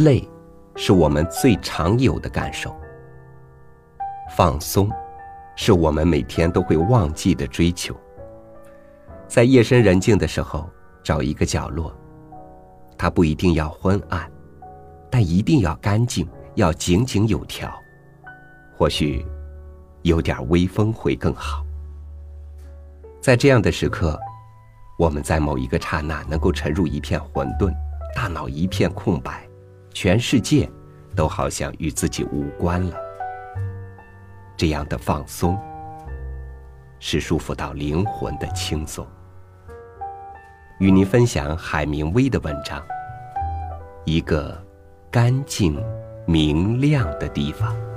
累是我们最常有的感受，放松是我们每天都会忘记的追求。在夜深人静的时候，找一个角落，它不一定要昏暗，但一定要干净，要井井有条。或许有点微风会更好。在这样的时刻，我们在某一个刹那能够沉入一片混沌，大脑一片空白，全世界都好像与自己无关了。这样的放松，是舒服到灵魂的轻松。与您分享海明威的文章：一个干净明亮的地方。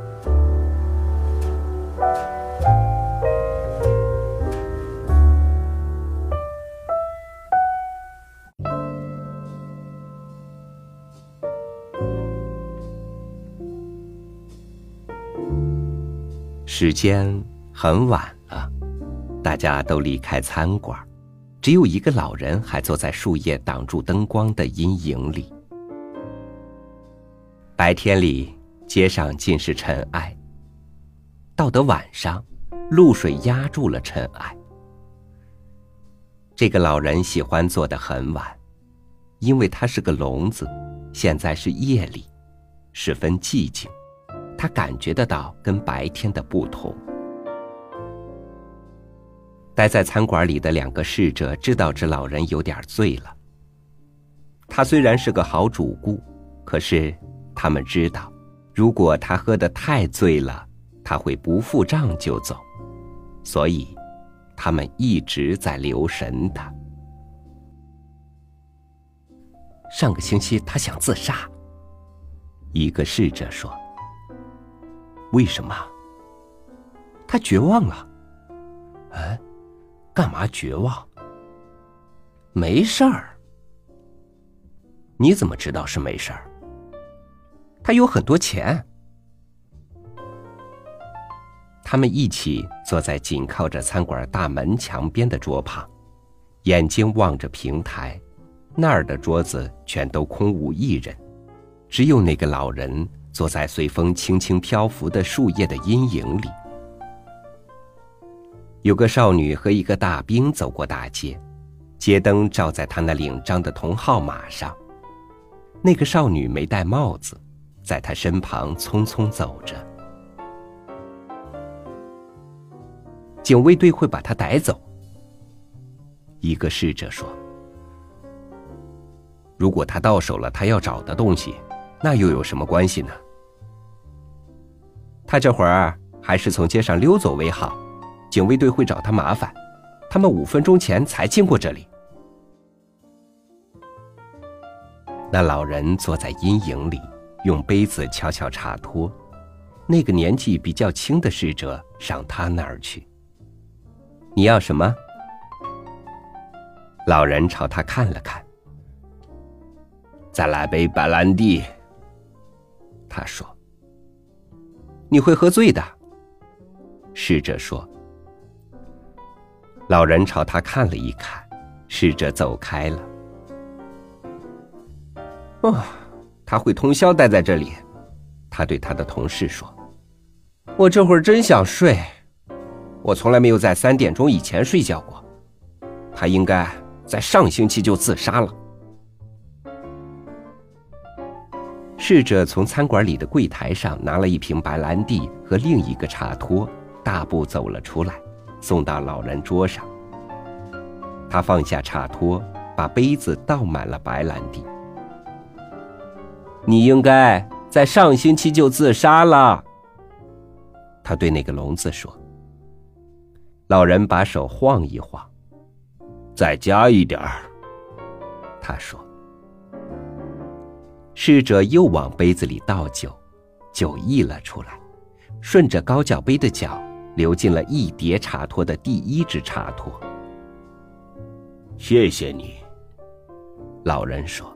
时间很晚了，大家都离开餐馆。只有一个老人还坐在树叶挡住灯光的阴影里。白天里街上尽是尘埃，到得晚上，露水压住了尘埃。这个老人喜欢坐得很晚，因为他是个聋子。现在是夜里，十分寂静，他感觉得到跟白天的不同。待在餐馆里的两个侍者知道这老人有点醉了。他虽然是个好主顾，可是他们知道，如果他喝得太醉了，他会不付账就走，所以他们一直在留神他。上个星期他想自杀。一个侍者说：“为什么？他绝望了。”哎。干嘛绝望？没事儿。你怎么知道是没事儿？他有很多钱。他们一起坐在紧靠着餐馆大门墙边的桌旁，眼睛望着平台，那儿的桌子全都空无一人，只有那个老人坐在随风轻轻漂浮的树叶的阴影里。有个少女和一个大兵走过大街，街灯照在她那领章的铜号码上。那个少女没戴帽子，在她身旁匆匆走着。警卫队会把她逮走。一个侍者说：“如果他到手了他要找的东西，那又有什么关系呢？他这会儿还是从街上溜走为好。”警卫队会找他麻烦，他们五分钟前才经过这里。那老人坐在阴影里，用杯子敲敲茶托。那个年纪比较轻的侍者上他那儿去。你要什么？老人朝他看了看。再来杯白兰地。他说：“你会喝醉的。”侍者说。老人朝他看了一看，试着走开了。哦，他会通宵待在这里。他对他的同事说：“我这会儿真想睡，我从来没有在三点钟以前睡觉过。他应该在上星期就自杀了。”侍者从餐馆里的柜台上拿了一瓶白兰地和另一个茶托，大步走了出来。送到老人桌上，他放下茶托，把杯子倒满了白兰地。你应该在上星期就自杀了。他对那个聋子说。老人把手晃一晃，再加一点儿。他说。侍者又往杯子里倒酒，酒溢了出来，顺着高脚杯的角。流进了一叠茶托的第一只茶托。谢谢你，老人说。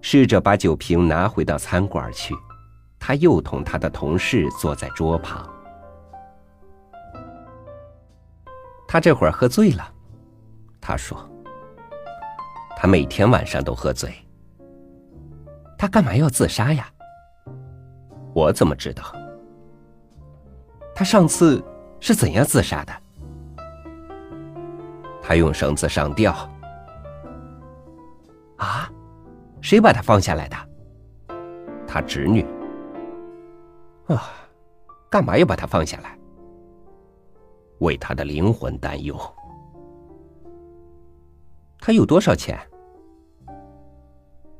侍者把酒瓶拿回到餐馆去，他又同他的同事坐在桌旁。他这会儿喝醉了，他说。他每天晚上都喝醉。他干嘛要自杀呀？我怎么知道？他上次是怎样自杀的？他用绳子上吊。啊？谁把他放下来的？他侄女。啊，干嘛要把他放下来？为他的灵魂担忧。他有多少钱？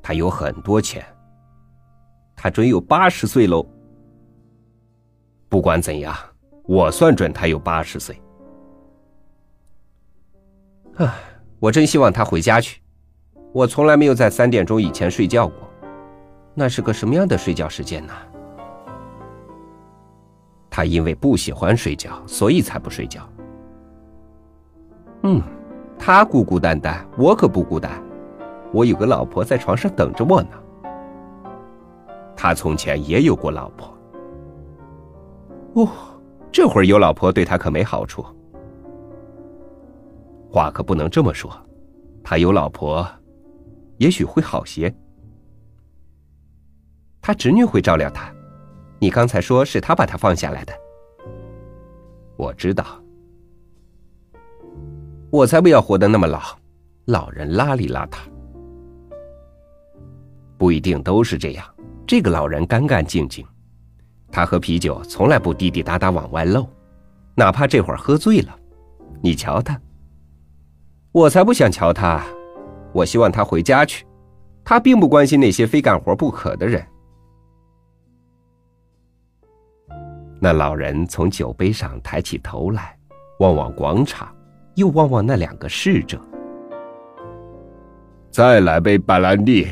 他有很多钱。他准有八十岁喽。不管怎样，我算准他有八十岁。唉，我真希望他回家去。我从来没有在三点钟以前睡觉过，那是个什么样的睡觉时间呢？他因为不喜欢睡觉，所以才不睡觉。嗯，他孤孤单单，我可不孤单，我有个老婆在床上等着我呢。他从前也有过老婆。哦，这会儿有老婆对他可没好处。话可不能这么说，他有老婆，也许会好些。他侄女会照料他，你刚才说是他把他放下来的。我知道，我才不要活得那么老，老人邋里邋遢。不一定都是这样。这个老人干干净净，他喝啤酒从来不滴滴答答往外漏，哪怕这会儿喝醉了。你瞧他，我才不想瞧他，我希望他回家去。他并不关心那些非干活不可的人。那老人从酒杯上抬起头来，望望广场，又望望那两个侍者。再来杯白兰地。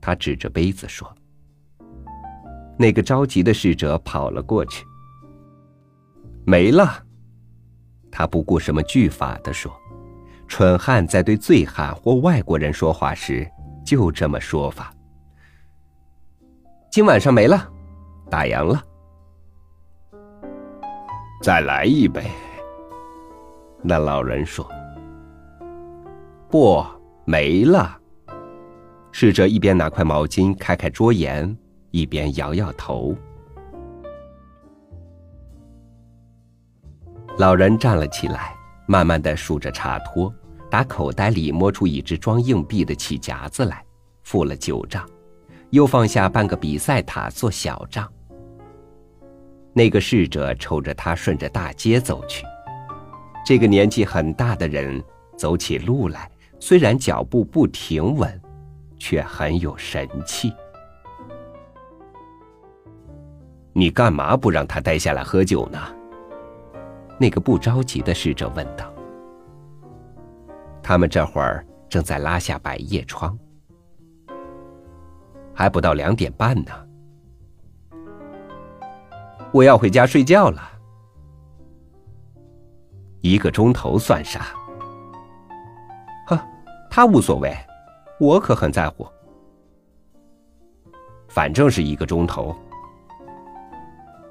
他指着杯子说：“那个着急的侍者跑了过去，没了。”他不顾什么句法的说：“蠢汉在对醉汉或外国人说话时，就这么说法。今晚上没了，打烊了。再来一杯。”那老人说：“不，没了。”侍者一边拿块毛巾开开桌沿，一边摇摇头。老人站了起来，慢慢的数着茶托，打口袋里摸出一只装硬币的气夹子来，付了九账，又放下半个比赛塔做小账。那个侍者瞅着他顺着大街走去，这个年纪很大的人走起路来，虽然脚步不停稳。却很有神气。你干嘛不让他待下来喝酒呢？那个不着急的侍者问道。他们这会儿正在拉下百叶窗，还不到两点半呢。我要回家睡觉了。一个钟头算啥？呵，他无所谓。我可很在乎，反正是一个钟头。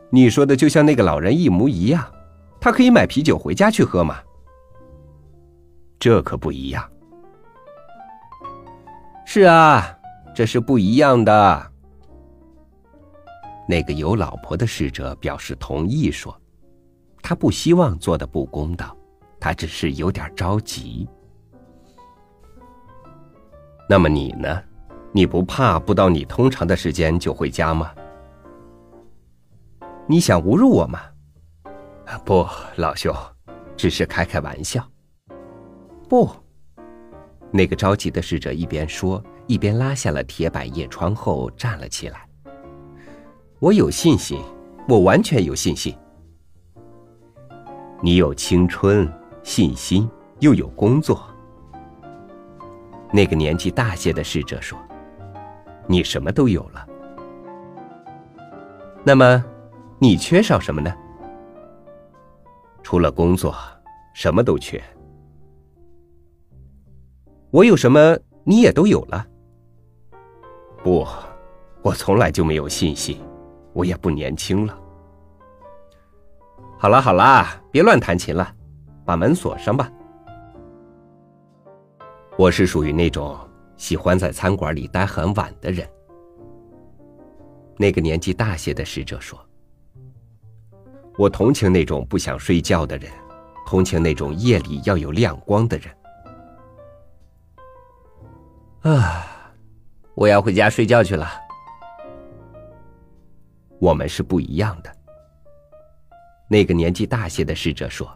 你说的就像那个老人一模一样，他可以买啤酒回家去喝吗？这可不一样。是啊，这是不一样的。那个有老婆的侍者表示同意，说：“他不希望做的不公道，他只是有点着急。”那么你呢？你不怕不到你通常的时间就回家吗？你想侮辱我吗？不，老兄，只是开开玩笑。不，那个着急的侍者一边说，一边拉下了铁百叶窗后站了起来。我有信心，我完全有信心。你有青春、信心，又有工作。那个年纪大些的侍者说：“你什么都有了，那么你缺少什么呢？除了工作，什么都缺。我有什么，你也都有了。不，我从来就没有信心，我也不年轻了。好了好了，别乱弹琴了，把门锁上吧。”我是属于那种喜欢在餐馆里待很晚的人。那个年纪大些的侍者说：“我同情那种不想睡觉的人，同情那种夜里要有亮光的人。”啊，我要回家睡觉去了。我们是不一样的。那个年纪大些的侍者说：“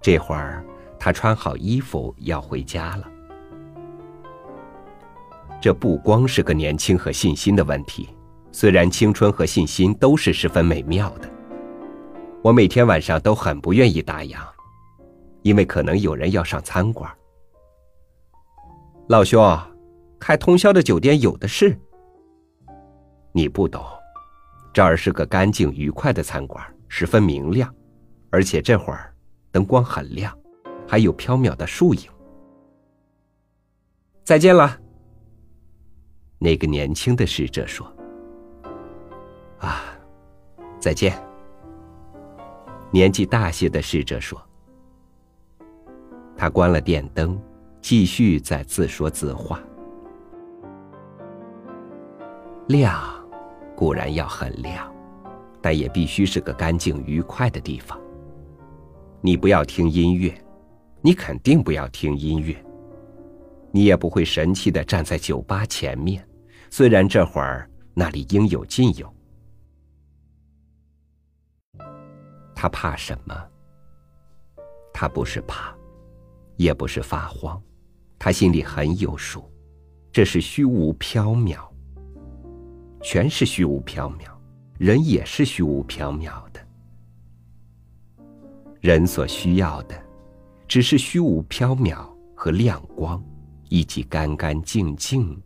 这会儿他穿好衣服要回家了。”这不光是个年轻和信心的问题，虽然青春和信心都是十分美妙的。我每天晚上都很不愿意打烊，因为可能有人要上餐馆。老兄，开通宵的酒店有的是。你不懂，这儿是个干净愉快的餐馆，十分明亮，而且这会儿灯光很亮，还有飘渺的树影。再见了。那个年轻的侍者说：“啊，再见。”年纪大些的侍者说：“他关了电灯，继续在自说自话。亮，固然要很亮，但也必须是个干净愉快的地方。你不要听音乐，你肯定不要听音乐。”你也不会神气的站在酒吧前面，虽然这会儿那里应有尽有。他怕什么？他不是怕，也不是发慌，他心里很有数，这是虚无缥缈，全是虚无缥缈，人也是虚无缥缈的。人所需要的，只是虚无缥缈和亮光。以及干干净净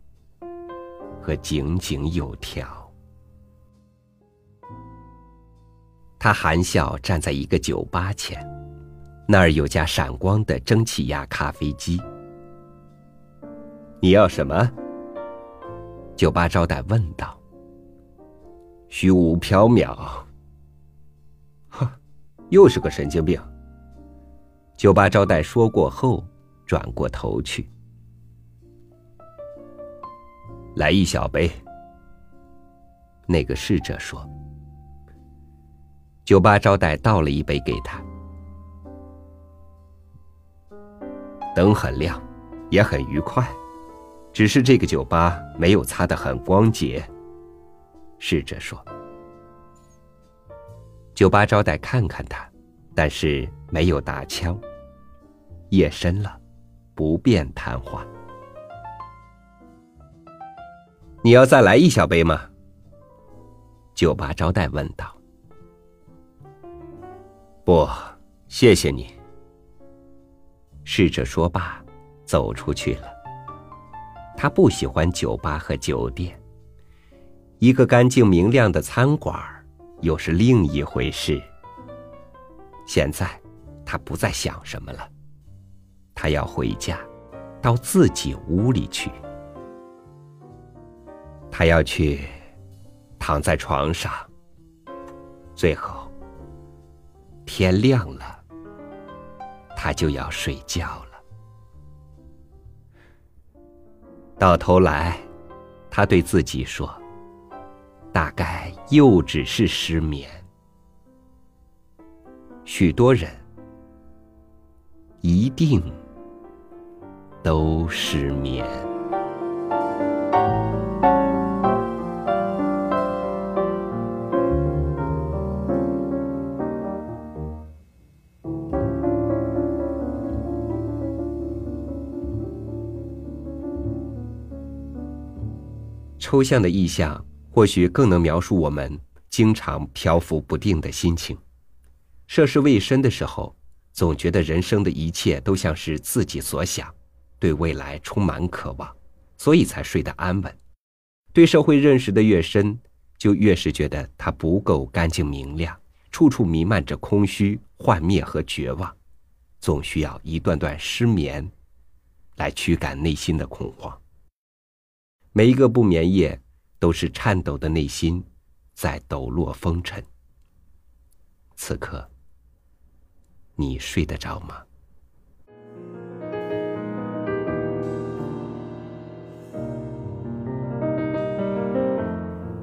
和井井有条。他含笑站在一个酒吧前，那儿有家闪光的蒸汽压咖啡机。你要什么？酒吧招待问道。虚无缥缈。哼，又是个神经病。酒吧招待说过后，转过头去。来一小杯。那个侍者说：“酒吧招待倒了一杯给他。灯很亮，也很愉快，只是这个酒吧没有擦得很光洁。”侍者说。酒吧招待看看他，但是没有打枪。夜深了，不便谈话。你要再来一小杯吗？酒吧招待问道。不，谢谢你。侍者说罢，走出去了。他不喜欢酒吧和酒店，一个干净明亮的餐馆又是另一回事。现在，他不再想什么了，他要回家，到自己屋里去。他要去躺在床上，最后天亮了，他就要睡觉了。到头来，他对自己说：“大概又只是失眠。”许多人一定都失眠。抽象的意象或许更能描述我们经常漂浮不定的心情。涉世未深的时候，总觉得人生的一切都像是自己所想，对未来充满渴望，所以才睡得安稳。对社会认识的越深，就越是觉得它不够干净明亮，处处弥漫着空虚、幻灭和绝望，总需要一段段失眠，来驱赶内心的恐慌。每一个不眠夜，都是颤抖的内心，在抖落风尘。此刻，你睡得着吗？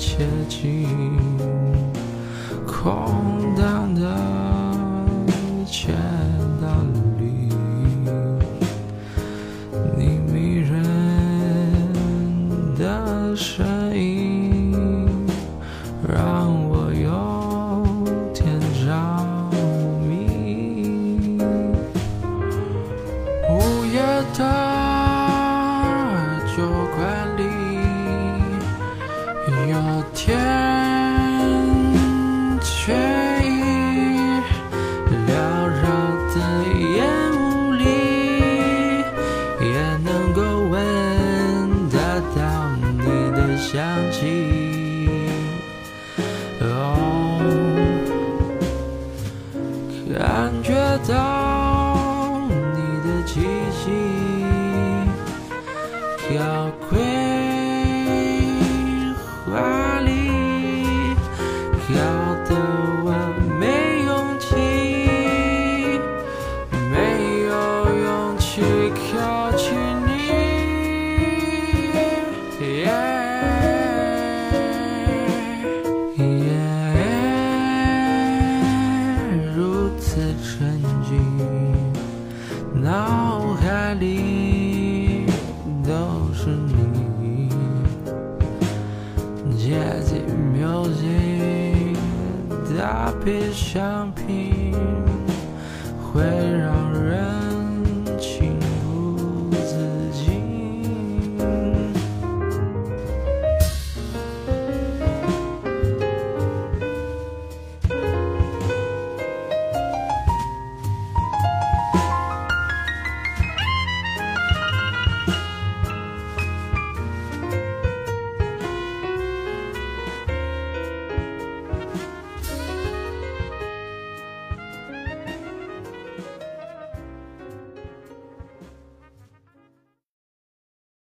接近，有天却已缭绕的烟雾里，也能够闻得到你的香气。哦，感觉到